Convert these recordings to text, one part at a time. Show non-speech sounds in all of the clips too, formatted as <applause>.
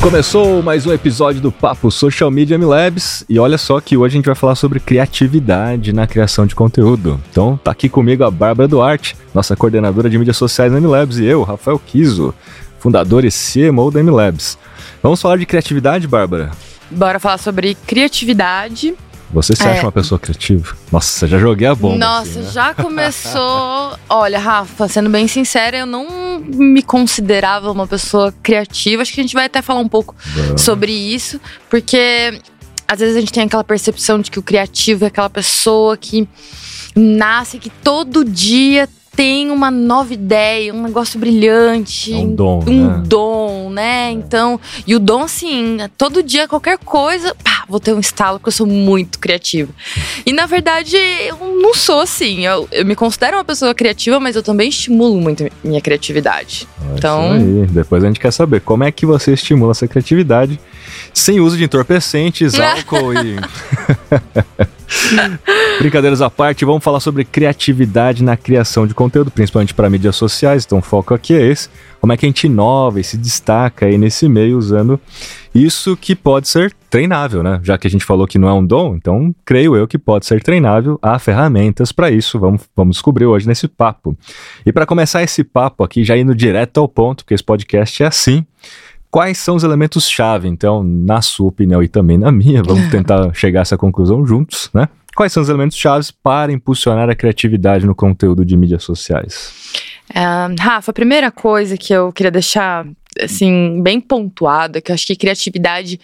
Começou mais um episódio do Papo Social Media MLabs e olha só que hoje a gente vai falar sobre criatividade na criação de conteúdo. Então tá aqui comigo a Bárbara Duarte, nossa coordenadora de mídias sociais da MLabs e eu, Rafael Kiso, fundador e CMO da MLabs. Vamos falar de criatividade, Bárbara? Bora falar sobre criatividade você se é. acha uma pessoa criativa? Nossa, já joguei a bomba. Nossa, assim, né? já começou. <laughs> Olha, Rafa, sendo bem sincera, eu não me considerava uma pessoa criativa. Acho que a gente vai até falar um pouco sobre isso, porque às vezes a gente tem aquela percepção de que o criativo é aquela pessoa que nasce, que todo dia tem uma nova ideia, um negócio brilhante. É um dom. Um né? dom, né? Então, e o dom, assim, todo dia, qualquer coisa, pá, vou ter um estalo, porque eu sou muito criativa. E na verdade, eu não sou assim. Eu, eu me considero uma pessoa criativa, mas eu também estimulo muito minha criatividade. É então. Aí. Depois a gente quer saber como é que você estimula essa criatividade sem uso de entorpecentes, <laughs> álcool e. <laughs> <laughs> Brincadeiras à parte, vamos falar sobre criatividade na criação de conteúdo, principalmente para mídias sociais. Então, o foco aqui é esse. Como é que a gente inova e se destaca aí nesse meio usando isso que pode ser treinável, né? Já que a gente falou que não é um dom, então creio eu que pode ser treinável. Há ferramentas para isso. Vamos, vamos descobrir hoje nesse papo. E para começar esse papo aqui, já indo direto ao ponto, porque esse podcast é assim. Quais são os elementos-chave, então, na sua opinião e também na minha? Vamos <laughs> tentar chegar a essa conclusão juntos, né? Quais são os elementos-chave para impulsionar a criatividade no conteúdo de mídias sociais? Uh, Rafa, a primeira coisa que eu queria deixar assim bem pontuada, que eu acho que criatividade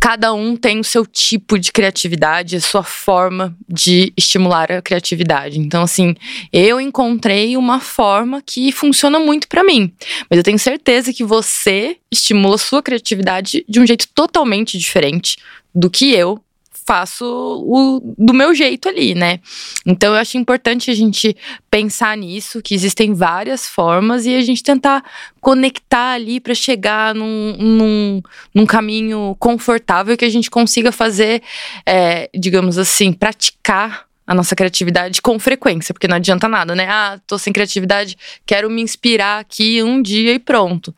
cada um tem o seu tipo de criatividade, a sua forma de estimular a criatividade. Então, assim, eu encontrei uma forma que funciona muito para mim, mas eu tenho certeza que você estimula a sua criatividade de um jeito totalmente diferente do que eu faço o, do meu jeito ali, né? Então eu acho importante a gente pensar nisso, que existem várias formas e a gente tentar conectar ali para chegar num, num, num, caminho confortável que a gente consiga fazer, é, digamos assim, praticar a nossa criatividade com frequência, porque não adianta nada, né? Ah, tô sem criatividade, quero me inspirar aqui um dia e pronto.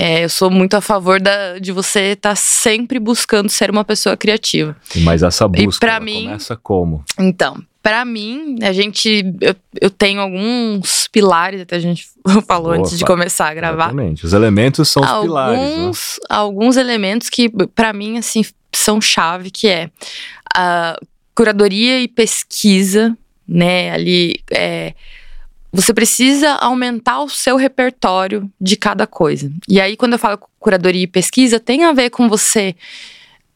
É, eu sou muito a favor da, de você estar tá sempre buscando ser uma pessoa criativa. Mas essa busca e mim, começa como? Então, para mim, a gente. Eu, eu, tenho alguns pilares, até a gente <laughs> falou antes de começar a gravar. Exatamente. Os elementos são os alguns, pilares. Né? Alguns elementos que, para mim, assim, são chave, que é a curadoria e pesquisa, né? Ali. É, você precisa aumentar o seu repertório de cada coisa. E aí, quando eu falo curadoria e pesquisa, tem a ver com você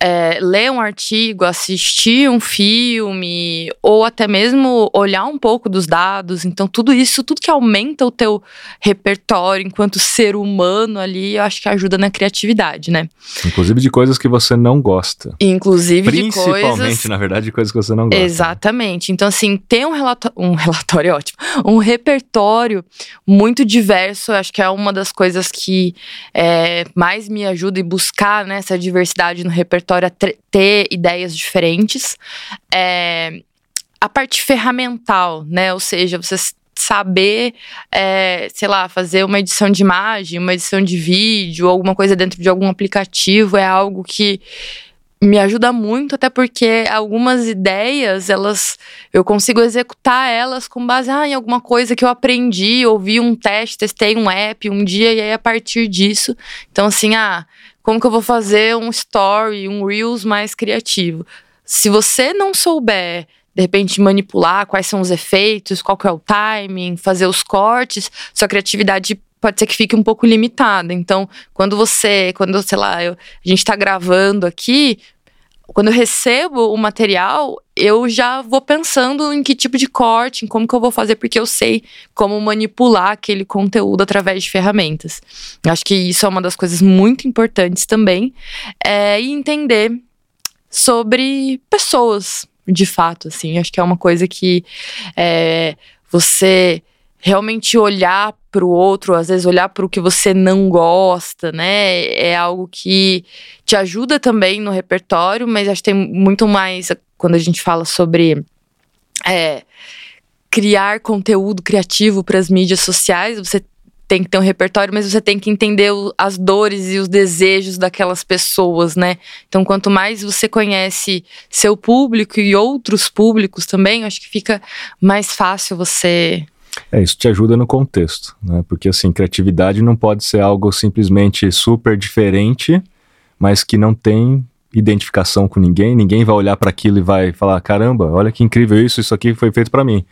é, ler um artigo, assistir um filme, ou até mesmo olhar um pouco dos dados. Então, tudo isso, tudo que aumenta o teu repertório enquanto ser humano ali, eu acho que ajuda na criatividade, né? Inclusive de coisas que você não gosta. Inclusive de coisas... Principalmente, na verdade, de coisas que você não gosta. Exatamente. Então, assim, ter um, relato... um relatório é ótimo. Um repertório muito diverso, eu acho que é uma das coisas que é, mais me ajuda em buscar né, essa diversidade no repertório a ter ideias diferentes. É, a parte ferramental, né? Ou seja, você saber, é, sei lá, fazer uma edição de imagem, uma edição de vídeo, alguma coisa dentro de algum aplicativo é algo que me ajuda muito, até porque algumas ideias, elas eu consigo executar elas com base ah, em alguma coisa que eu aprendi, ouvi um teste, testei um app um dia, e aí a partir disso. Então, assim, ah, como que eu vou fazer um story, um Reels mais criativo? Se você não souber, de repente, manipular quais são os efeitos, qual que é o timing, fazer os cortes, sua criatividade pode ser que fique um pouco limitada. Então, quando você, quando, sei lá, eu, a gente está gravando aqui, quando eu recebo o material, eu já vou pensando em que tipo de corte, em como que eu vou fazer, porque eu sei como manipular aquele conteúdo através de ferramentas. Acho que isso é uma das coisas muito importantes também. É, e entender sobre pessoas, de fato, assim. Acho que é uma coisa que é, você realmente olhar para o outro, às vezes olhar para o que você não gosta, né? É algo que te ajuda também no repertório, mas acho que tem muito mais quando a gente fala sobre é, criar conteúdo criativo para as mídias sociais, você tem que ter um repertório, mas você tem que entender as dores e os desejos daquelas pessoas, né? Então, quanto mais você conhece seu público e outros públicos também, acho que fica mais fácil você é, isso te ajuda no contexto, né? Porque assim, criatividade não pode ser algo simplesmente super diferente, mas que não tem identificação com ninguém, ninguém vai olhar para aquilo e vai falar: "Caramba, olha que incrível isso, isso aqui foi feito para mim".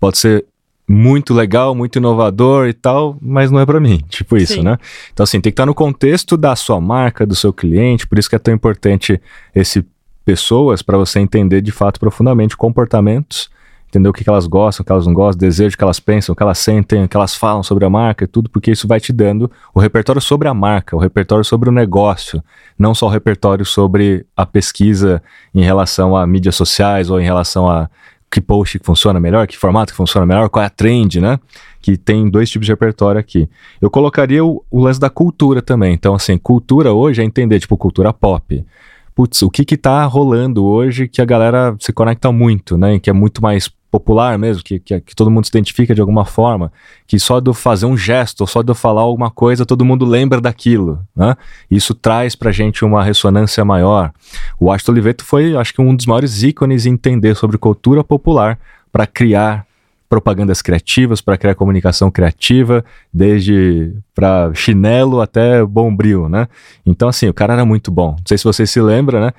Pode ser muito legal, muito inovador e tal, mas não é para mim, tipo isso, Sim. né? Então assim, tem que estar no contexto da sua marca, do seu cliente, por isso que é tão importante esse pessoas para você entender de fato profundamente comportamentos entender o que, que elas gostam, o que elas não gostam, o desejo que elas pensam, o que elas sentem, o que elas falam sobre a marca e tudo, porque isso vai te dando o repertório sobre a marca, o repertório sobre o negócio, não só o repertório sobre a pesquisa em relação a mídias sociais ou em relação a que post que funciona melhor, que formato que funciona melhor, qual é a trend, né? Que tem dois tipos de repertório aqui. Eu colocaria o, o lance da cultura também. Então, assim, cultura hoje é entender, tipo, cultura pop putz, o que que tá rolando hoje que a galera se conecta muito, né? Que é muito mais popular mesmo, que, que, que, todo mundo se identifica de alguma forma, que só eu fazer um gesto, só de eu falar alguma coisa, todo mundo lembra daquilo, né? Isso traz pra gente uma ressonância maior. O Ashton Oliveto foi, acho que, um dos maiores ícones em entender sobre cultura popular para criar propagandas criativas, para criar comunicação criativa, desde para chinelo até bombril, né? Então, assim, o cara era muito bom. Não sei se você se lembra, né?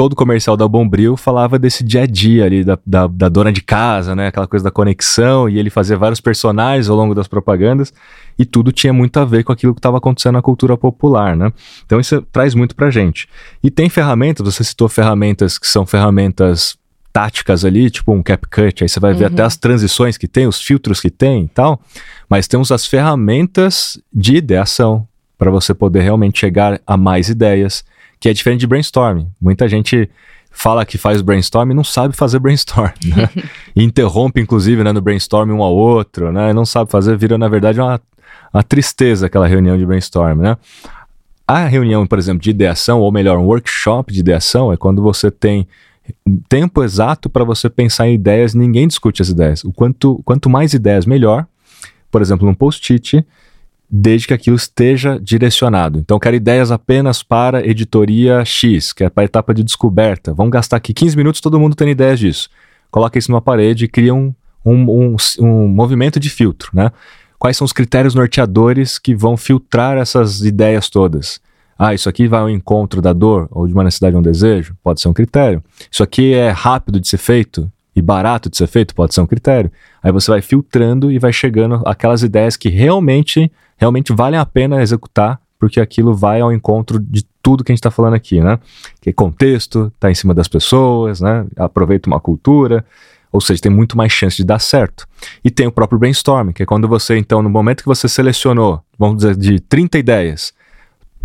Todo comercial da Bombril falava desse dia a dia ali, da, da, da dona de casa, né? Aquela coisa da conexão, e ele fazia vários personagens ao longo das propagandas, e tudo tinha muito a ver com aquilo que estava acontecendo na cultura popular, né? Então isso traz muito pra gente. E tem ferramentas, você citou ferramentas que são ferramentas táticas ali, tipo um CapCut, aí você vai ver até uhum. as transições que tem, os filtros que tem e tal, mas temos as ferramentas de ideação para você poder realmente chegar a mais ideias, que é diferente de brainstorming. Muita gente fala que faz brainstorm e não sabe fazer brainstorm, <laughs> né? e interrompe, inclusive, né, no brainstorm um ao outro, né? Não sabe fazer, vira, na verdade, uma, uma tristeza aquela reunião de brainstorm, né? A reunião, por exemplo, de ideação, ou melhor, um workshop de ideação, é quando você tem tempo exato para você pensar em ideias, ninguém discute as ideias. O quanto, quanto mais ideias, melhor. Por exemplo, num post-it, desde que aquilo esteja direcionado. Então, quero ideias apenas para editoria X, que é para a etapa de descoberta. Vamos gastar aqui 15 minutos, todo mundo tendo ideias disso. Coloca isso numa parede e cria um, um, um, um movimento de filtro, né? Quais são os critérios norteadores que vão filtrar essas ideias todas? Ah, isso aqui vai ao encontro da dor ou de uma necessidade ou um desejo? Pode ser um critério. Isso aqui é rápido de ser feito e barato de ser feito? Pode ser um critério. Aí você vai filtrando e vai chegando aquelas ideias que realmente, realmente valem a pena executar, porque aquilo vai ao encontro de tudo que a gente está falando aqui, né? Que é contexto, tá em cima das pessoas, né? Aproveita uma cultura, ou seja, tem muito mais chance de dar certo. E tem o próprio brainstorming, que é quando você, então, no momento que você selecionou, vamos dizer, de 30 ideias,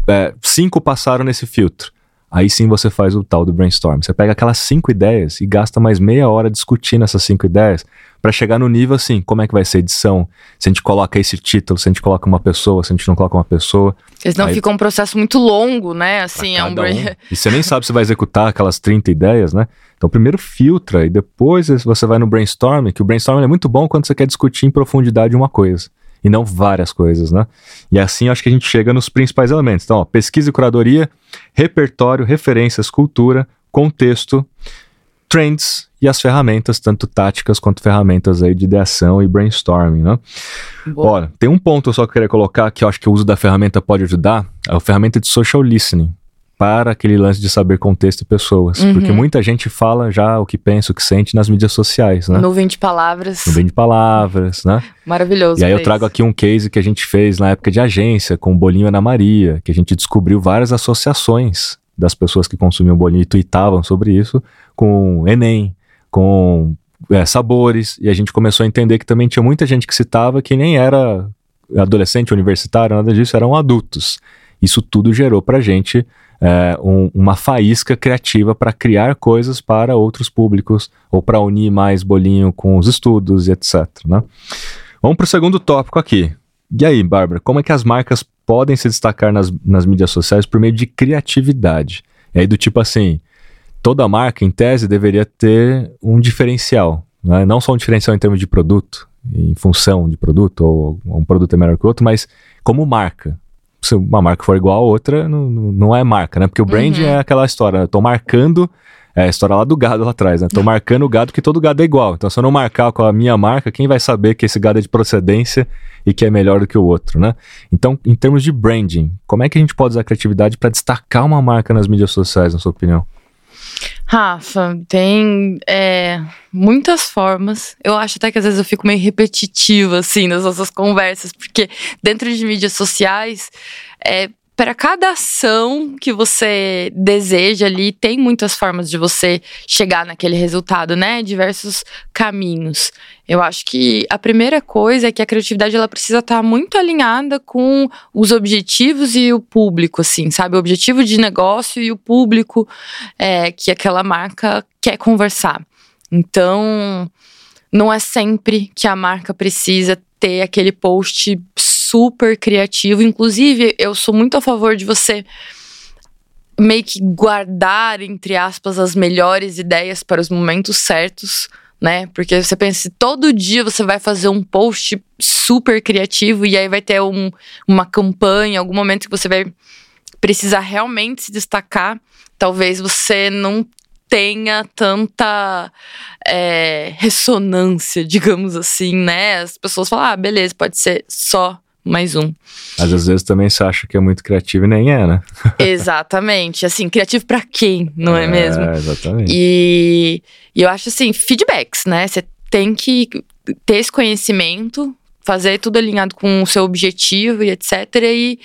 é, cinco passaram nesse filtro. Aí sim você faz o tal do brainstorm. Você pega aquelas cinco ideias e gasta mais meia hora discutindo essas cinco ideias para chegar no nível assim, como é que vai ser a edição, se a gente coloca esse título, se a gente coloca uma pessoa, se a gente não coloca uma pessoa. Eles não fica um processo muito longo, né? Assim, é um... um. <laughs> E você nem sabe se vai executar aquelas 30 ideias, né? Então primeiro filtra e depois você vai no brainstorm, que o brainstorm é muito bom quando você quer discutir em profundidade uma coisa e não várias coisas, né? E assim acho que a gente chega nos principais elementos. Então, ó, pesquisa e curadoria, repertório, referências, cultura, contexto, trends e as ferramentas, tanto táticas quanto ferramentas aí de ideação e brainstorming, né? Boa. Olha, tem um ponto só que eu queria colocar que eu acho que o uso da ferramenta pode ajudar, é a ferramenta de social listening para aquele lance de saber contexto e pessoas. Uhum. Porque muita gente fala já o que pensa, o que sente nas mídias sociais, né? Nuvem de palavras. Nuvem de palavras, né? Maravilhoso. E aí eu trago aqui um case que a gente fez na época de agência, com o Bolinho Ana Maria, que a gente descobriu várias associações das pessoas que consumiam bolinho e tweetavam sobre isso, com Enem, com é, sabores, e a gente começou a entender que também tinha muita gente que citava que nem era adolescente, universitário, nada disso, eram adultos. Isso tudo gerou pra gente é, um, uma faísca criativa para criar coisas para outros públicos ou para unir mais bolinho com os estudos e etc. Né? Vamos para o segundo tópico aqui. E aí, Bárbara, como é que as marcas podem se destacar nas, nas mídias sociais por meio de criatividade? E aí, do tipo assim, toda marca, em tese, deveria ter um diferencial. Né? Não só um diferencial em termos de produto, em função de produto, ou um produto é melhor que o outro, mas como marca. Se uma marca for igual a outra, não, não é marca, né? Porque o brand uhum. é aquela história, né? tô marcando é a história lá do gado lá atrás, né? Tô <laughs> marcando o gado que todo gado é igual. Então, se eu não marcar com a minha marca, quem vai saber que esse gado é de procedência e que é melhor do que o outro, né? Então, em termos de branding, como é que a gente pode usar a criatividade para destacar uma marca nas mídias sociais, na sua opinião? Rafa, tem é, muitas formas. Eu acho até que às vezes eu fico meio repetitiva, assim, nas nossas conversas, porque dentro de mídias sociais, é, para cada ação que você deseja ali, tem muitas formas de você chegar naquele resultado, né? Diversos caminhos. Eu acho que a primeira coisa é que a criatividade ela precisa estar muito alinhada com os objetivos e o público, assim, sabe? O objetivo de negócio e o público é, que aquela marca quer conversar. Então, não é sempre que a marca precisa ter aquele post super criativo. Inclusive, eu sou muito a favor de você meio que guardar, entre aspas, as melhores ideias para os momentos certos, né? Porque você pensa, todo dia você vai fazer um post super criativo e aí vai ter um, uma campanha, algum momento que você vai precisar realmente se destacar. Talvez você não tenha tanta é, ressonância, <laughs> digamos assim, né? As pessoas falam, ah, beleza, pode ser só mais um. Mas às vezes também você acha que é muito criativo e nem é, né? <laughs> exatamente. Assim, criativo para quem, não é, é mesmo? Exatamente. E, e eu acho assim, feedbacks, né? Você tem que ter esse conhecimento, fazer tudo alinhado com o seu objetivo e etc. E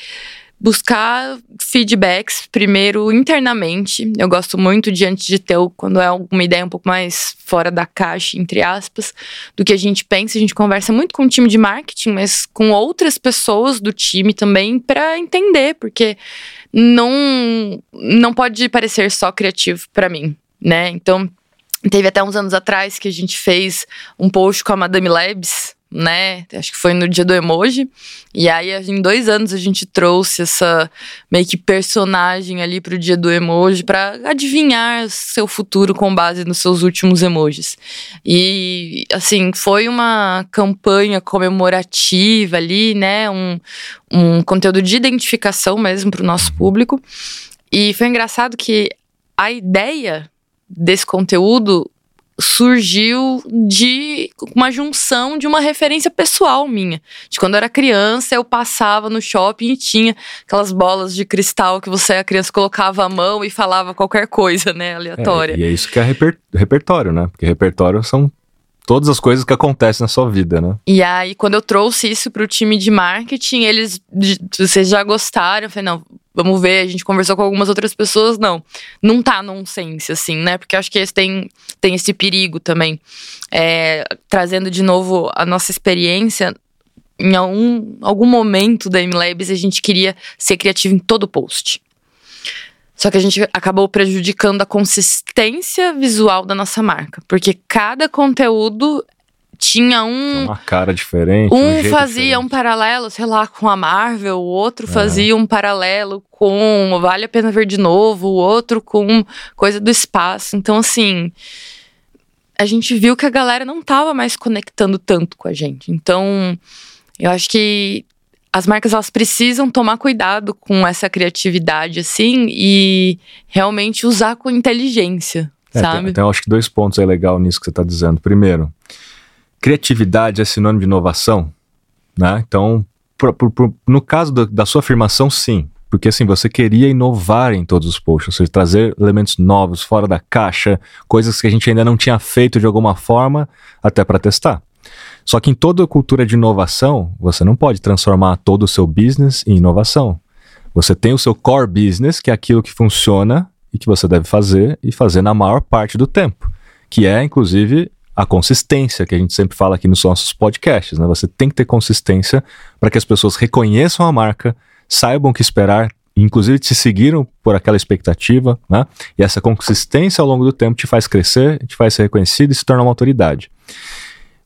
buscar feedbacks primeiro internamente. Eu gosto muito de antes de ter quando é alguma ideia um pouco mais fora da caixa, entre aspas, do que a gente pensa. A gente conversa muito com o time de marketing, mas com outras pessoas do time também para entender, porque não não pode parecer só criativo para mim, né? Então, teve até uns anos atrás que a gente fez um post com a Madame Labs né? Acho que foi no dia do emoji. E aí, em dois anos, a gente trouxe essa meio que personagem ali pro dia do emoji para adivinhar seu futuro com base nos seus últimos emojis. E, assim, foi uma campanha comemorativa ali, né? Um, um conteúdo de identificação mesmo pro nosso público. E foi engraçado que a ideia desse conteúdo surgiu de uma junção de uma referência pessoal minha. De quando eu era criança, eu passava no shopping e tinha aquelas bolas de cristal que você, a criança, colocava a mão e falava qualquer coisa, né, aleatória. É, e é isso que é reper repertório, né? Porque repertório são todas as coisas que acontecem na sua vida, né? E aí, quando eu trouxe isso para o time de marketing, eles, vocês já gostaram? Eu falei, não, vamos ver, a gente conversou com algumas outras pessoas, não. Não tá nonsense, assim, né? Porque acho que esse tem, tem esse perigo também. É, trazendo de novo a nossa experiência, em algum, algum momento da MLabs a gente queria ser criativo em todo post. Só que a gente acabou prejudicando a consistência visual da nossa marca, porque cada conteúdo tinha um. Uma cara diferente. Um, um fazia diferente. um paralelo, sei lá, com a Marvel, o outro é. fazia um paralelo com Vale a Pena Ver de Novo, o outro com coisa do espaço. Então, assim. A gente viu que a galera não tava mais conectando tanto com a gente. Então, eu acho que as marcas elas precisam tomar cuidado com essa criatividade assim e realmente usar com inteligência, é, sabe? Tem, tem, acho que dois pontos aí legal nisso que você está dizendo. Primeiro, criatividade é sinônimo de inovação, né? Então, no caso da sua afirmação, sim. Porque assim, você queria inovar em todos os posts, ou seja, trazer elementos novos, fora da caixa, coisas que a gente ainda não tinha feito de alguma forma, até para testar. Só que em toda cultura de inovação, você não pode transformar todo o seu business em inovação. Você tem o seu core business, que é aquilo que funciona e que você deve fazer e fazer na maior parte do tempo, que é inclusive a consistência que a gente sempre fala aqui nos nossos podcasts. Né? Você tem que ter consistência para que as pessoas reconheçam a marca, saibam o que esperar, inclusive te seguiram por aquela expectativa, né? E essa consistência ao longo do tempo te faz crescer, te faz ser reconhecido e se tornar uma autoridade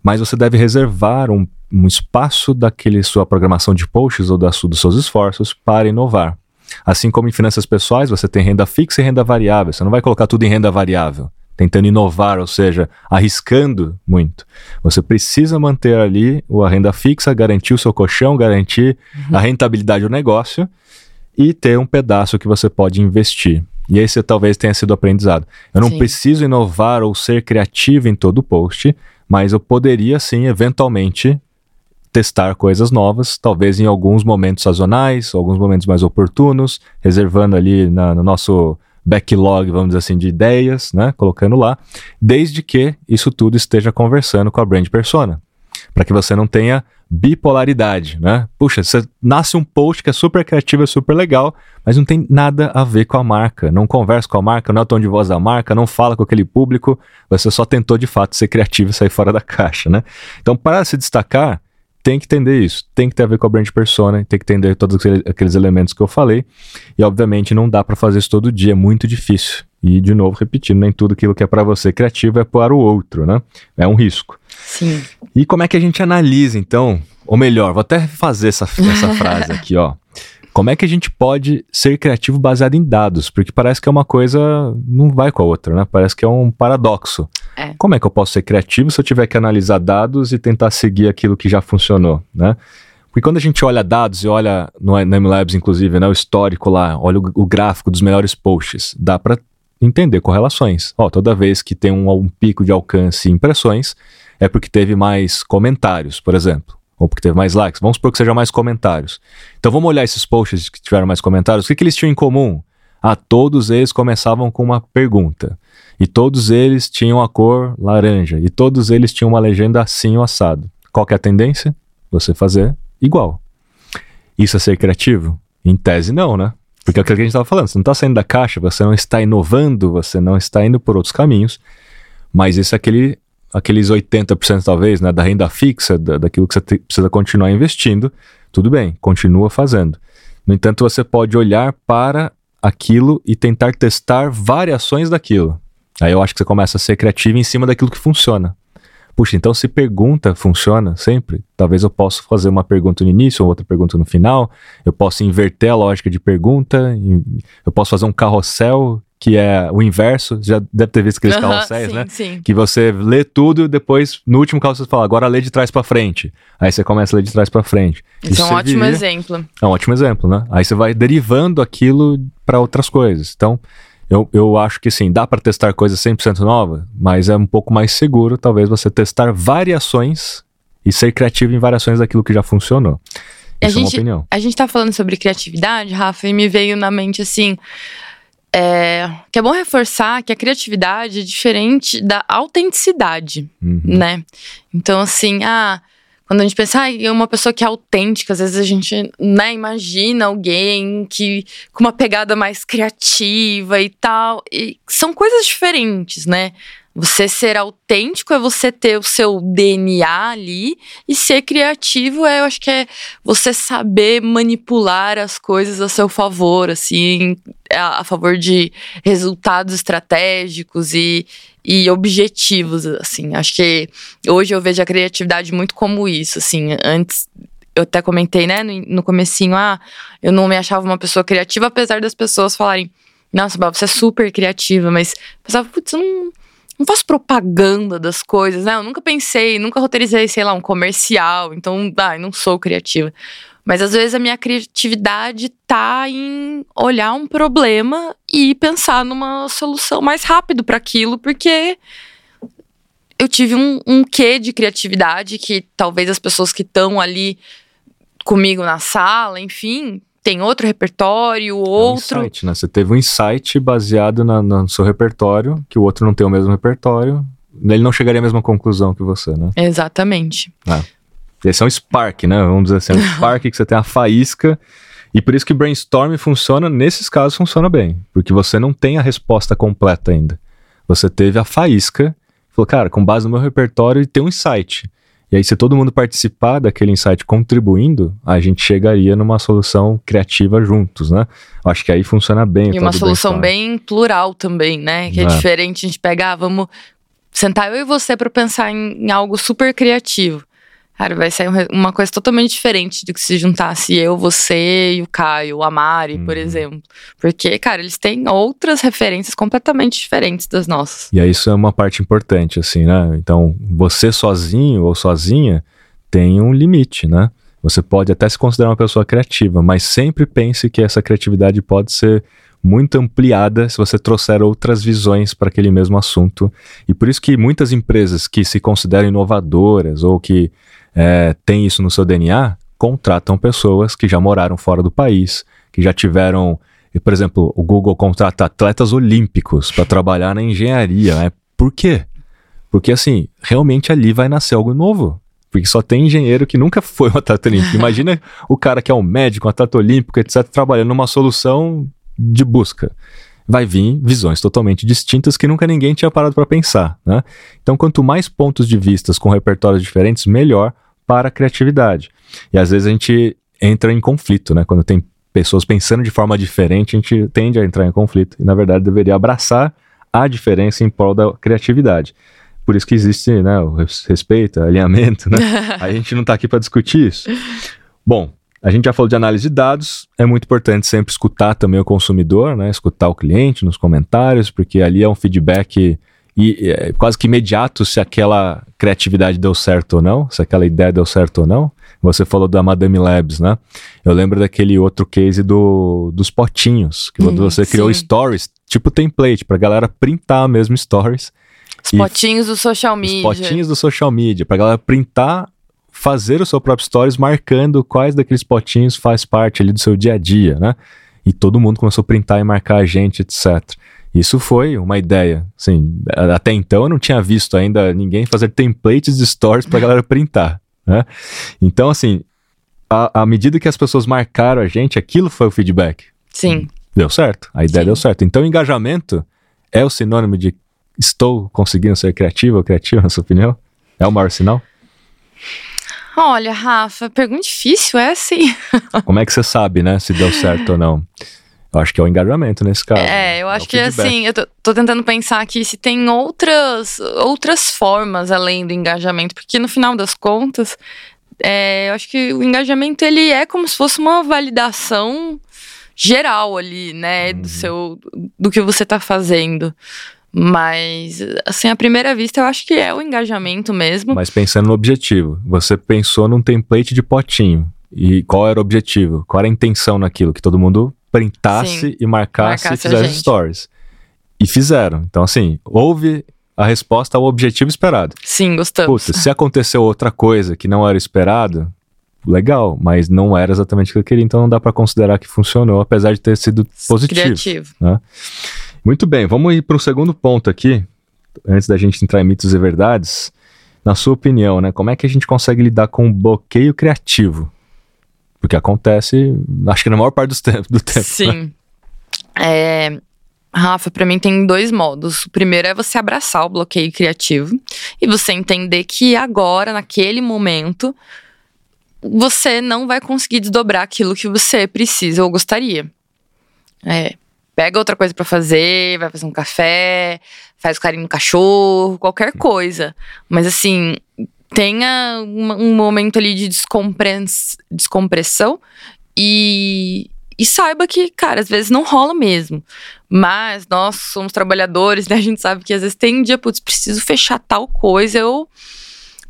mas você deve reservar um, um espaço daquele sua programação de posts ou da, dos seus esforços para inovar. Assim como em finanças pessoais, você tem renda fixa e renda variável. Você não vai colocar tudo em renda variável. Tentando inovar, ou seja, arriscando muito. Você precisa manter ali a renda fixa, garantir o seu colchão, garantir uhum. a rentabilidade do negócio e ter um pedaço que você pode investir. E esse talvez tenha sido o aprendizado. Eu não sim. preciso inovar ou ser criativo em todo post, mas eu poderia sim, eventualmente, testar coisas novas, talvez em alguns momentos sazonais, alguns momentos mais oportunos, reservando ali na, no nosso backlog, vamos dizer assim, de ideias, né? Colocando lá, desde que isso tudo esteja conversando com a brand persona. Para que você não tenha bipolaridade, né? Puxa, você nasce um post que é super criativo, é super legal, mas não tem nada a ver com a marca, não conversa com a marca, não é o tom de voz da marca, não fala com aquele público, você só tentou de fato ser criativo e sair fora da caixa, né? Então, para se destacar, tem que entender isso, tem que ter a ver com a brand persona, tem que entender todos aqueles elementos que eu falei. E obviamente não dá para fazer isso todo dia, é muito difícil. E de novo, repetindo, nem tudo aquilo que é para você criativo é para o outro, né? É um risco. Sim. E como é que a gente analisa então? Ou melhor, vou até fazer essa, essa <laughs> frase aqui, ó. Como é que a gente pode ser criativo baseado em dados? Porque parece que é uma coisa, não vai com a outra, né? Parece que é um paradoxo. É. Como é que eu posso ser criativo se eu tiver que analisar dados e tentar seguir aquilo que já funcionou, né? Porque quando a gente olha dados e olha no, no MLabs, inclusive, né, o histórico lá, olha o, o gráfico dos melhores posts, dá para entender correlações. Ó, toda vez que tem um, um pico de alcance e impressões, é porque teve mais comentários, por exemplo ou porque teve mais likes, vamos supor que seja mais comentários. Então vamos olhar esses posts que tiveram mais comentários, o que, que eles tinham em comum? Ah, todos eles começavam com uma pergunta. E todos eles tinham a cor laranja. E todos eles tinham uma legenda assim ou assado. Qual é a tendência? Você fazer igual. Isso é ser criativo? Em tese, não, né? Porque é aquilo que a gente estava falando, você não está saindo da caixa, você não está inovando, você não está indo por outros caminhos, mas isso é aquele aqueles 80% talvez, né, da renda fixa, da, daquilo que você te, precisa continuar investindo, tudo bem, continua fazendo. No entanto, você pode olhar para aquilo e tentar testar variações daquilo. Aí eu acho que você começa a ser criativo em cima daquilo que funciona. Puxa, então se pergunta funciona sempre, talvez eu possa fazer uma pergunta no início, ou outra pergunta no final, eu posso inverter a lógica de pergunta, eu posso fazer um carrossel que é o inverso, já deve ter visto aqueles uh -huh, carrosséis, sim, né? Sim. Que você lê tudo e depois, no último carrossel, você fala, agora lê de trás para frente. Aí você começa a ler de trás para frente. Isso, Isso é um ótimo viria... exemplo. É um ótimo exemplo, né? Aí você vai derivando aquilo para outras coisas. Então, eu, eu acho que sim, dá para testar coisas 100% novas, mas é um pouco mais seguro, talvez, você testar variações e ser criativo em variações daquilo que já funcionou. Isso a gente, é uma opinião. A gente tá falando sobre criatividade, Rafa, e me veio na mente assim é, que é bom reforçar que a criatividade é diferente da autenticidade, uhum. né? Então, assim, ah, quando a gente pensa, ah, é uma pessoa que é autêntica, às vezes a gente, né, imagina alguém que com uma pegada mais criativa e tal. E são coisas diferentes, né? Você ser autêntico é você ter o seu DNA ali e ser criativo é, eu acho que é você saber manipular as coisas a seu favor, assim, a, favor de resultados estratégicos e, e objetivos, assim. Acho que hoje eu vejo a criatividade muito como isso, assim. Antes eu até comentei, né, no, no comecinho, ah, eu não me achava uma pessoa criativa, apesar das pessoas falarem, nossa, você é super criativa, mas pensava, putz, eu não não faço propaganda das coisas, né? Eu nunca pensei, nunca roteirizei, sei lá, um comercial, então, ah, não sou criativa. Mas às vezes a minha criatividade tá em olhar um problema e pensar numa solução mais rápido para aquilo, porque eu tive um, um quê de criatividade que talvez as pessoas que estão ali comigo na sala, enfim, tem outro repertório, outro. É um insight, né? Você teve um insight baseado na, no seu repertório, que o outro não tem o mesmo repertório. Ele não chegaria à mesma conclusão que você, né? Exatamente. É. Esse é um spark, né? Vamos dizer assim, é um <laughs> spark que você tem a faísca. E por isso que brainstorm funciona, nesses casos funciona bem. Porque você não tem a resposta completa ainda. Você teve a faísca, falou, cara, com base no meu repertório, tem um insight. E aí, se todo mundo participar daquele insight contribuindo, a gente chegaria numa solução criativa juntos, né? Acho que aí funciona bem. E uma solução bem plural também, né? Que é, é diferente a gente pegar, ah, vamos sentar eu e você para pensar em, em, algo super criativo. Cara, vai sair uma coisa totalmente diferente do que se juntasse eu, você e o Caio, o Amari, uhum. por exemplo. Porque, cara, eles têm outras referências completamente diferentes das nossas. E aí isso é uma parte importante, assim, né? Então, você sozinho ou sozinha tem um limite, né? Você pode até se considerar uma pessoa criativa, mas sempre pense que essa criatividade pode ser muito ampliada se você trouxer outras visões para aquele mesmo assunto. E por isso que muitas empresas que se consideram inovadoras ou que é, têm isso no seu DNA contratam pessoas que já moraram fora do país, que já tiveram, por exemplo, o Google contrata atletas olímpicos para trabalhar na engenharia. Né? Por quê? Porque assim, realmente ali vai nascer algo novo. Porque só tem engenheiro que nunca foi um atleta olímpico. Imagina <laughs> o cara que é um médico, um atleta olímpico, etc., trabalhando numa solução de busca. Vai vir visões totalmente distintas que nunca ninguém tinha parado para pensar. Né? Então, quanto mais pontos de vistas com repertórios diferentes, melhor para a criatividade. E às vezes a gente entra em conflito, né? Quando tem pessoas pensando de forma diferente, a gente tende a entrar em conflito. E na verdade deveria abraçar a diferença em prol da criatividade. Por isso que existe né, o respeito, alinhamento, né? <laughs> a gente não está aqui para discutir isso. Bom, a gente já falou de análise de dados, é muito importante sempre escutar também o consumidor, né? Escutar o cliente nos comentários, porque ali é um feedback e, é, quase que imediato se aquela criatividade deu certo ou não, se aquela ideia deu certo ou não. Você falou da Madame Labs, né? Eu lembro daquele outro case do, dos potinhos, que hum, você criou stories, tipo template, pra galera printar mesmo stories. Os potinhos do social media. Os potinhos do social media, pra galera printar fazer o seu próprio stories marcando quais daqueles potinhos faz parte ali do seu dia a dia, né? E todo mundo começou a printar e marcar a gente, etc. Isso foi uma ideia. Assim, até então eu não tinha visto ainda ninguém fazer templates de stories para galera printar, né? Então, assim, à medida que as pessoas marcaram a gente, aquilo foi o feedback. Sim. Deu certo. A ideia Sim. deu certo. Então, engajamento é o sinônimo de estou conseguindo ser criativo ou criativo, na sua opinião? É o maior sinal? Olha, Rafa, pergunta difícil é assim. Como é que você sabe, né, se deu certo ou não? Eu acho que é o engajamento nesse caso. É, eu é acho é que assim, eu tô, tô, tentando pensar aqui se tem outras, outras formas além do engajamento, porque no final das contas, é, eu acho que o engajamento ele é como se fosse uma validação geral ali, né, uhum. do seu do que você tá fazendo. Mas, assim, à primeira vista, eu acho que é o engajamento mesmo. Mas pensando no objetivo, você pensou num template de potinho. E qual era o objetivo? Qual era a intenção naquilo? Que todo mundo printasse Sim, e marcasse, marcasse e fizesse stories. E fizeram. Então, assim, houve a resposta ao objetivo esperado. Sim, gostamos. Puta, se aconteceu outra coisa que não era esperado, legal, mas não era exatamente o que eu queria, então não dá para considerar que funcionou, apesar de ter sido positivo. Criativo. Né? Muito bem, vamos ir para o segundo ponto aqui, antes da gente entrar em mitos e verdades. Na sua opinião, né, como é que a gente consegue lidar com o bloqueio criativo? Porque acontece, acho que na maior parte tempo, do tempo. Né? Sim. Né? É, Rafa, para mim tem dois modos. O primeiro é você abraçar o bloqueio criativo e você entender que agora, naquele momento, você não vai conseguir desdobrar aquilo que você precisa ou gostaria. É, pega outra coisa para fazer, vai fazer um café, faz carinho no cachorro, qualquer coisa. Mas assim, tenha um, momento ali de descompressão e, e saiba que, cara, às vezes não rola mesmo. Mas nós somos trabalhadores, <laughs> né? A gente sabe que às vezes tem um dia, putz, preciso fechar tal coisa, eu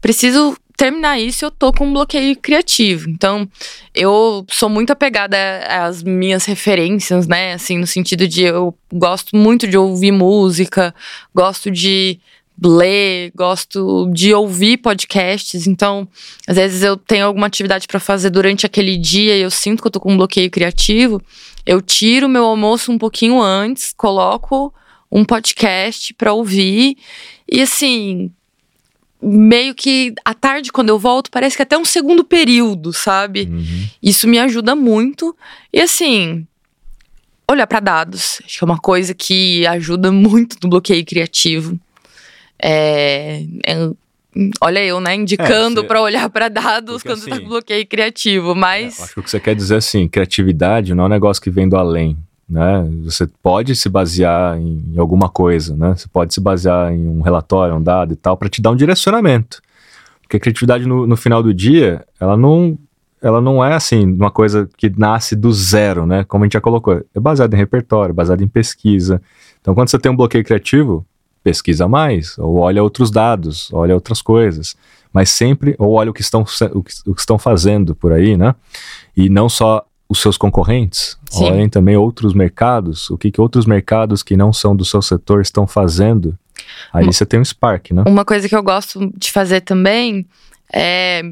preciso terminar isso, eu tô com um bloqueio criativo. Então, eu sou muito apegada às minhas referências, né? Assim, no sentido de eu gosto muito de ouvir música, gosto de ler, gosto de ouvir podcasts. Então, às vezes eu tenho alguma atividade para fazer durante aquele dia e eu sinto que eu tô com um bloqueio criativo, eu tiro meu almoço um pouquinho antes, coloco um podcast para ouvir e assim, meio que à tarde, quando eu volto, parece que até um segundo período, sabe? Uhum. Isso me ajuda muito. E assim, olhar para dados, acho que é uma coisa que ajuda muito no bloqueio criativo. É, é, olha eu, né, indicando é, para olhar para dados Porque, quando assim, tá com bloqueio criativo, mas... É, acho que o que você quer dizer assim, criatividade não é um negócio que vem do além né? Você pode se basear em alguma coisa, né? Você pode se basear em um relatório, um dado e tal, para te dar um direcionamento. Porque a criatividade no, no final do dia, ela não, ela não é assim, uma coisa que nasce do zero, né? Como a gente já colocou. É baseado em repertório, baseado em pesquisa. Então, quando você tem um bloqueio criativo, pesquisa mais, ou olha outros dados, olha outras coisas. Mas sempre, ou olha o que estão, o que, o que estão fazendo por aí, né? E não só os seus concorrentes, Sim. olhem também outros mercados, o que, que outros mercados que não são do seu setor estão fazendo. Aí uma, você tem um Spark, né? Uma coisa que eu gosto de fazer também é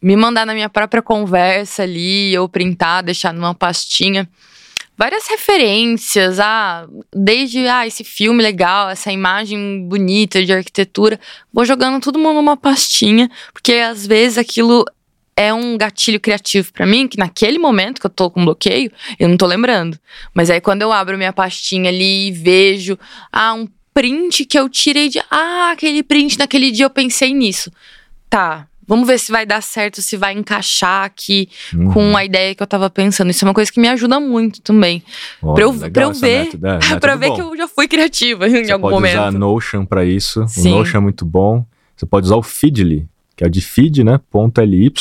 me mandar na minha própria conversa ali, ou printar, deixar numa pastinha várias referências, ah, desde ah, esse filme legal, essa imagem bonita de arquitetura, vou jogando tudo numa pastinha, porque às vezes aquilo é um gatilho criativo para mim, que naquele momento que eu tô com bloqueio, eu não tô lembrando. Mas aí quando eu abro minha pastinha ali e vejo, ah, um print que eu tirei de, ah, aquele print naquele dia eu pensei nisso. Tá, Vamos ver se vai dar certo, se vai encaixar aqui uhum. com a ideia que eu tava pensando. Isso é uma coisa que me ajuda muito também. Oh, pra eu, pra eu ver, é, <laughs> pra ver que eu já fui criativa em Você algum momento. Você pode usar Notion para isso. Sim. O Notion é muito bom. Você pode usar o Feedly, que é o de feed, né? Ponto .ly,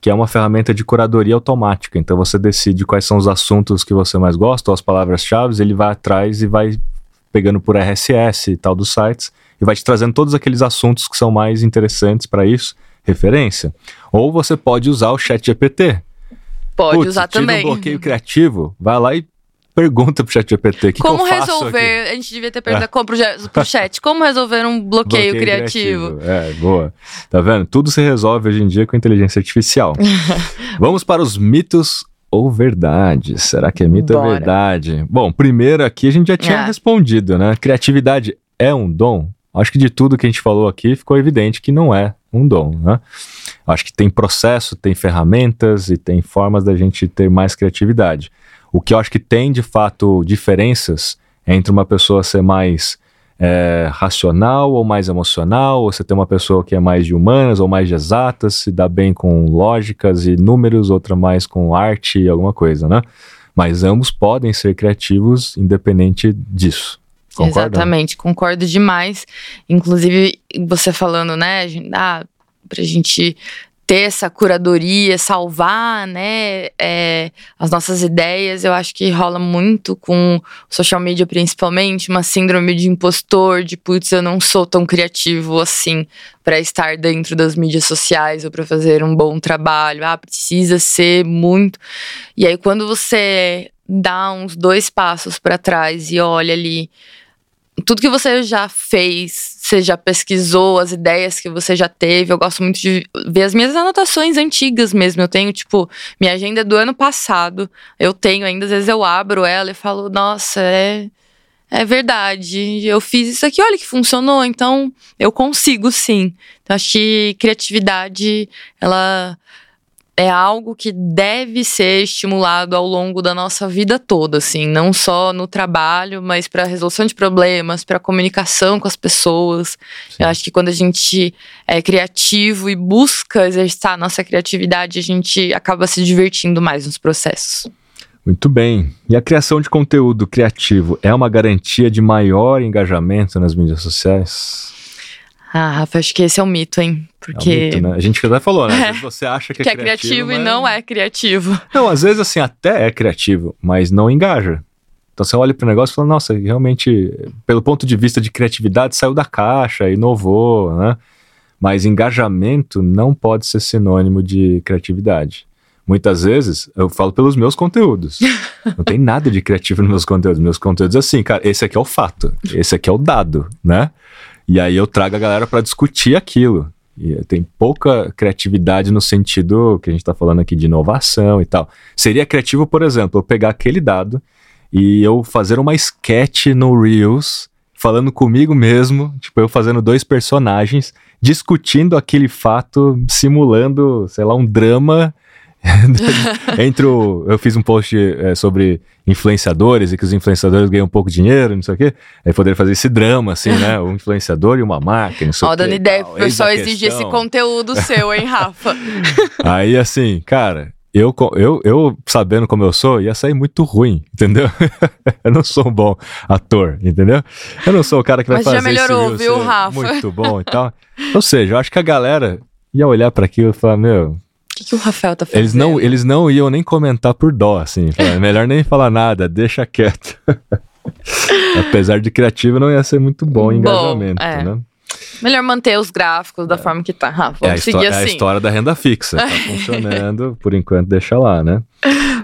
que é uma ferramenta de curadoria automática. Então você decide quais são os assuntos que você mais gosta, ou as palavras-chave, ele vai atrás e vai pegando por RSS e tal dos sites e vai te trazendo todos aqueles assuntos que são mais interessantes para isso referência. Ou você pode usar o chat GPT. Pode Putz, usar também. um bloqueio criativo, vai lá e pergunta pro chat GPT. Que como que resolver? A gente devia ter perguntado é. pro, pro chat. Como resolver um bloqueio, bloqueio criativo? criativo? É, boa. Tá vendo? Tudo se resolve hoje em dia com inteligência artificial. <laughs> Vamos para os mitos ou verdades. Será que é mito Bora. ou verdade? Bom, primeiro aqui a gente já tinha é. respondido, né? Criatividade é um dom? Acho que de tudo que a gente falou aqui ficou evidente que não é um dom, né? Acho que tem processo, tem ferramentas e tem formas da gente ter mais criatividade. O que eu acho que tem de fato diferenças entre uma pessoa ser mais é, racional ou mais emocional, ou você tem uma pessoa que é mais de humanas ou mais de exatas, se dá bem com lógicas e números, outra mais com arte e alguma coisa, né? Mas ambos podem ser criativos independente disso. Concorda? Exatamente, concordo demais. Inclusive, você falando, né, ah, pra gente ter essa curadoria, salvar, né, é, as nossas ideias, eu acho que rola muito com social media principalmente, uma síndrome de impostor, de putz, eu não sou tão criativo assim para estar dentro das mídias sociais ou para fazer um bom trabalho. Ah, precisa ser muito. E aí quando você dá uns dois passos para trás e olha ali tudo que você já fez, você já pesquisou, as ideias que você já teve. Eu gosto muito de ver as minhas anotações antigas mesmo. Eu tenho, tipo, minha agenda do ano passado. Eu tenho ainda, às vezes eu abro ela e falo, nossa, é. É verdade, eu fiz isso aqui, olha que funcionou, então eu consigo sim. Então, acho que criatividade, ela é algo que deve ser estimulado ao longo da nossa vida toda, assim, não só no trabalho, mas para resolução de problemas, para comunicação com as pessoas. Sim. Eu acho que quando a gente é criativo e busca exercitar a nossa criatividade, a gente acaba se divertindo mais nos processos. Muito bem. E a criação de conteúdo criativo é uma garantia de maior engajamento nas mídias sociais? Ah, Rafa, acho que esse é um mito, hein? Porque. É um mito, né? A gente até falou, né? Às vezes você acha que, é <laughs> que é criativo. criativo mas... e não é criativo. Não, às vezes assim, até é criativo, mas não engaja. Então você olha para o negócio e fala, nossa, realmente, pelo ponto de vista de criatividade, saiu da caixa, inovou, né? Mas engajamento não pode ser sinônimo de criatividade. Muitas vezes eu falo pelos meus conteúdos. <laughs> não tem nada de criativo nos meus conteúdos. Meus conteúdos assim, cara, esse aqui é o fato, esse aqui é o dado, né? E aí eu trago a galera para discutir aquilo. E tem pouca criatividade no sentido que a gente está falando aqui de inovação e tal. Seria criativo, por exemplo, eu pegar aquele dado e eu fazer uma sketch no Reels falando comigo mesmo, tipo eu fazendo dois personagens, discutindo aquele fato, simulando, sei lá, um drama <laughs> entre o. Eu fiz um post é, sobre influenciadores e que os influenciadores ganham um pouco de dinheiro, não sei o quê. Aí poderia fazer esse drama, assim, né? Um influenciador e uma máquina, não sei Ó, dando ideia pro pessoal exigir esse conteúdo seu, hein, Rafa? <laughs> Aí, assim, cara, eu, eu, eu, sabendo como eu sou, ia sair muito ruim, entendeu? <laughs> eu não sou um bom ator, entendeu? Eu não sou o cara que vai Mas fazer já melhorou, viu, Rafa? muito bom e tal. Ou seja, eu acho que a galera ia olhar para aquilo e falar, meu, O que, que o Rafael tá fazendo? eles não, eles não iam nem comentar por dó, assim. <laughs> melhor nem falar nada, deixa quieto. <laughs> Apesar de criativo, não ia ser muito bom o Bom, engajamento, é. né? Melhor manter os gráficos da forma que tá. Rafa, É a, vamos histó- seguir é a assim. história da renda fixa. Tá <laughs> funcionando, por enquanto deixa lá, né?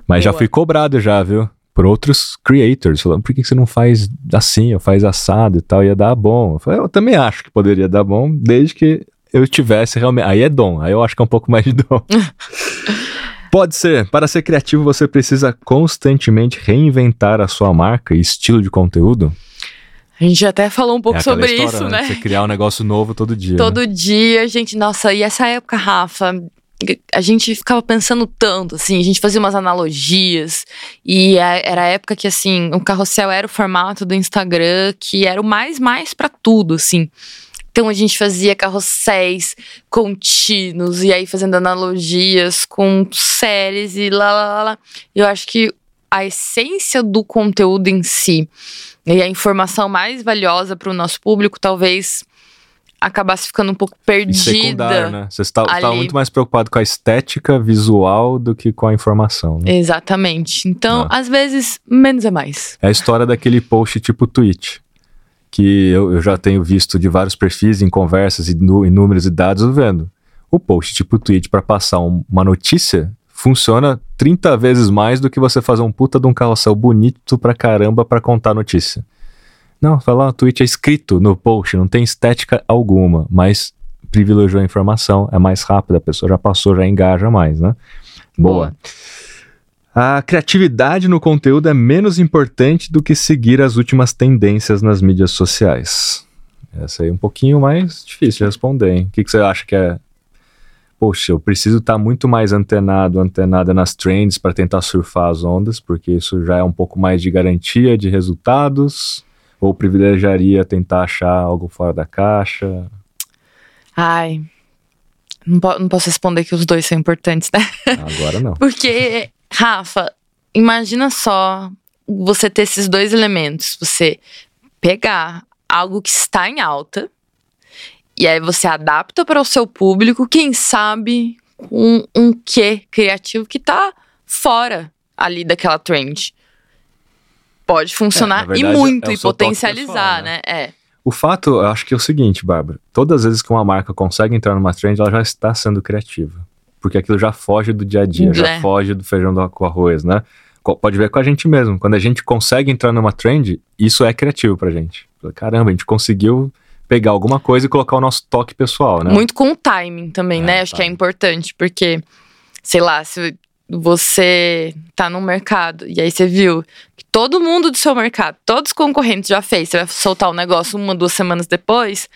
Mas já Boa. fui cobrado já, viu? Por outros creators, falando, por que que você não faz assim, ou faz assado e tal, ia dar bom. Eu falei, eu também acho que poderia dar bom, desde que eu tivesse realmente. Aí é dom, aí eu acho que é um pouco mais de dom. <laughs> Pode ser. Para ser criativo, você precisa constantemente reinventar a sua marca e estilo de conteúdo. A gente até falou um pouco é sobre história, isso, né? Você criar um negócio novo todo dia. né? Todo dia, gente, nossa, e essa época, Rafa, a gente ficava pensando tanto, assim, a gente fazia umas analogias, e a- era a época que, assim, o carrossel era o formato do Instagram, que era o mais, mais pra tudo, assim. Então a gente fazia carrosséis contínuos, e aí fazendo analogias com séries e lá, lá, lá, lá. Eu acho que a essência do conteúdo em si e a informação mais valiosa para o nosso público talvez acabasse ficando um pouco perdida. né? Você estava ali. muito mais preocupado com a estética visual do que com a informação. Né? Exatamente. Então, Ah. às vezes, menos é mais. É a história daquele post tipo tweet. Que eu, eu já tenho visto de vários perfis em conversas e em números e dados vendo. O post tipo tweet para passar um- uma notícia funciona 30 vezes mais do que você fazer um puta de um carrossel bonito pra caramba pra contar notícia. Não, falar o tweet é escrito no post, não tem estética alguma, mas privilegiou a informação, é mais rápido, a pessoa já passou, já engaja mais, né? Boa. A criatividade no conteúdo é menos importante do que seguir as últimas tendências nas mídias sociais. Essa aí é um pouquinho mais difícil de responder, hein? O que, que você acha que é? Poxa, eu preciso estar muito mais antenado, antenada nas trends para tentar surfar as ondas, porque isso já é um pouco mais de garantia de resultados. Ou privilegiaria tentar achar algo fora da caixa? Ai. Não posso responder que os dois são importantes, né? Agora não. <laughs> Porque, Rafa, imagina só você ter esses dois elementos. Você pegar algo que está em alta e aí você adapta para o seu público, quem sabe um, um quê criativo que tá fora ali daquela trend. Pode funcionar É, verdade, e muito, é e potencializar, pessoal, né? É. O fato, eu acho que é o seguinte, Bárbara. Todas as vezes que uma marca consegue entrar numa trend, ela já está sendo criativa. Porque aquilo já foge do dia a dia, já É. foge do feijão do- com arroz, né? Pode ver com a gente mesmo. Quando a gente consegue entrar numa trend, isso é criativo pra gente. Caramba, a gente conseguiu pegar alguma coisa e colocar o nosso toque pessoal, né? Muito com o timing também, É, né? Acho que é importante, porque, sei lá, se você tá num mercado e aí você viu que todo mundo do seu mercado, todos os concorrentes já fez, você vai soltar o negócio uma, duas semanas depois.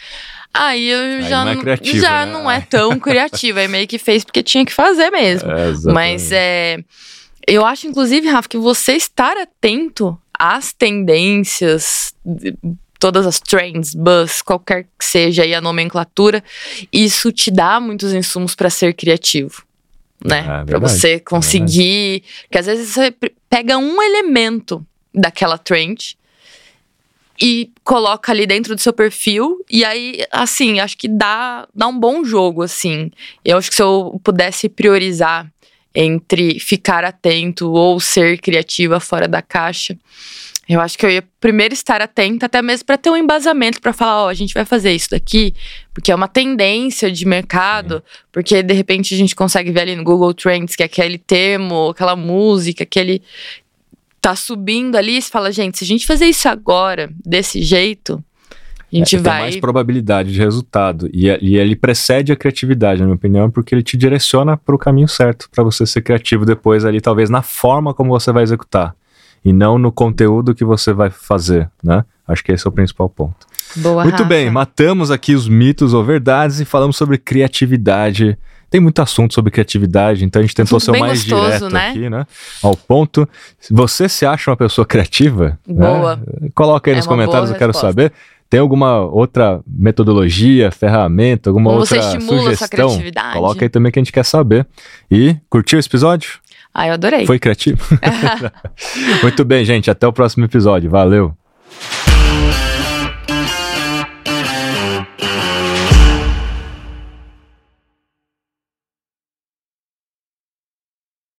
Aí eu já, não é criativo, já né? não é tão criativo. Aí meio que fez porque tinha que fazer mesmo. É. Mas é. Eu acho, inclusive, Rafa, que você estar atento às tendências, todas as trends, buzz, qualquer que seja aí a nomenclatura, isso te dá muitos insumos para ser criativo. Né? É para você conseguir. Que às vezes você pega um elemento daquela trend e coloca ali dentro do seu perfil. E aí, assim, acho que dá, dá um bom jogo, assim. Eu acho que se eu pudesse priorizar entre ficar atento ou ser criativa fora da caixa, eu acho que eu ia primeiro estar atenta, até mesmo para ter um embasamento para falar, ó, a gente vai fazer isso daqui, porque é uma tendência de mercado, porque de repente a gente consegue ver ali no Google Trends que aquele termo, aquela música, aquele tá subindo ali, você fala, gente, se a gente fazer isso agora, desse jeito, a gente É, tem vai mais probabilidade de resultado. E, e ele precede a criatividade, na minha opinião, porque ele te direciona para o caminho certo para você ser criativo depois ali, talvez na forma como você vai executar. E não no conteúdo que você vai fazer, né? Acho que esse é o principal ponto. Boa, Muito Rafa. bem, matamos aqui os mitos ou verdades e falamos sobre criatividade. Tem muito assunto sobre criatividade, então a gente tentou ser o mais gostoso, direto né? aqui, né? Ao ponto. Se Você se acha uma pessoa criativa? Boa. Né? Coloca aí É nos comentários, eu quero saber. Tem alguma outra metodologia, ferramenta, alguma Como você outra estimula a sua sugestão? criatividade? Coloca aí também que a gente quer saber. E curtiu esse episódio? Ah, eu adorei. Foi criativo? <laughs> <laughs> Muito bem, gente. Até o próximo episódio. Valeu!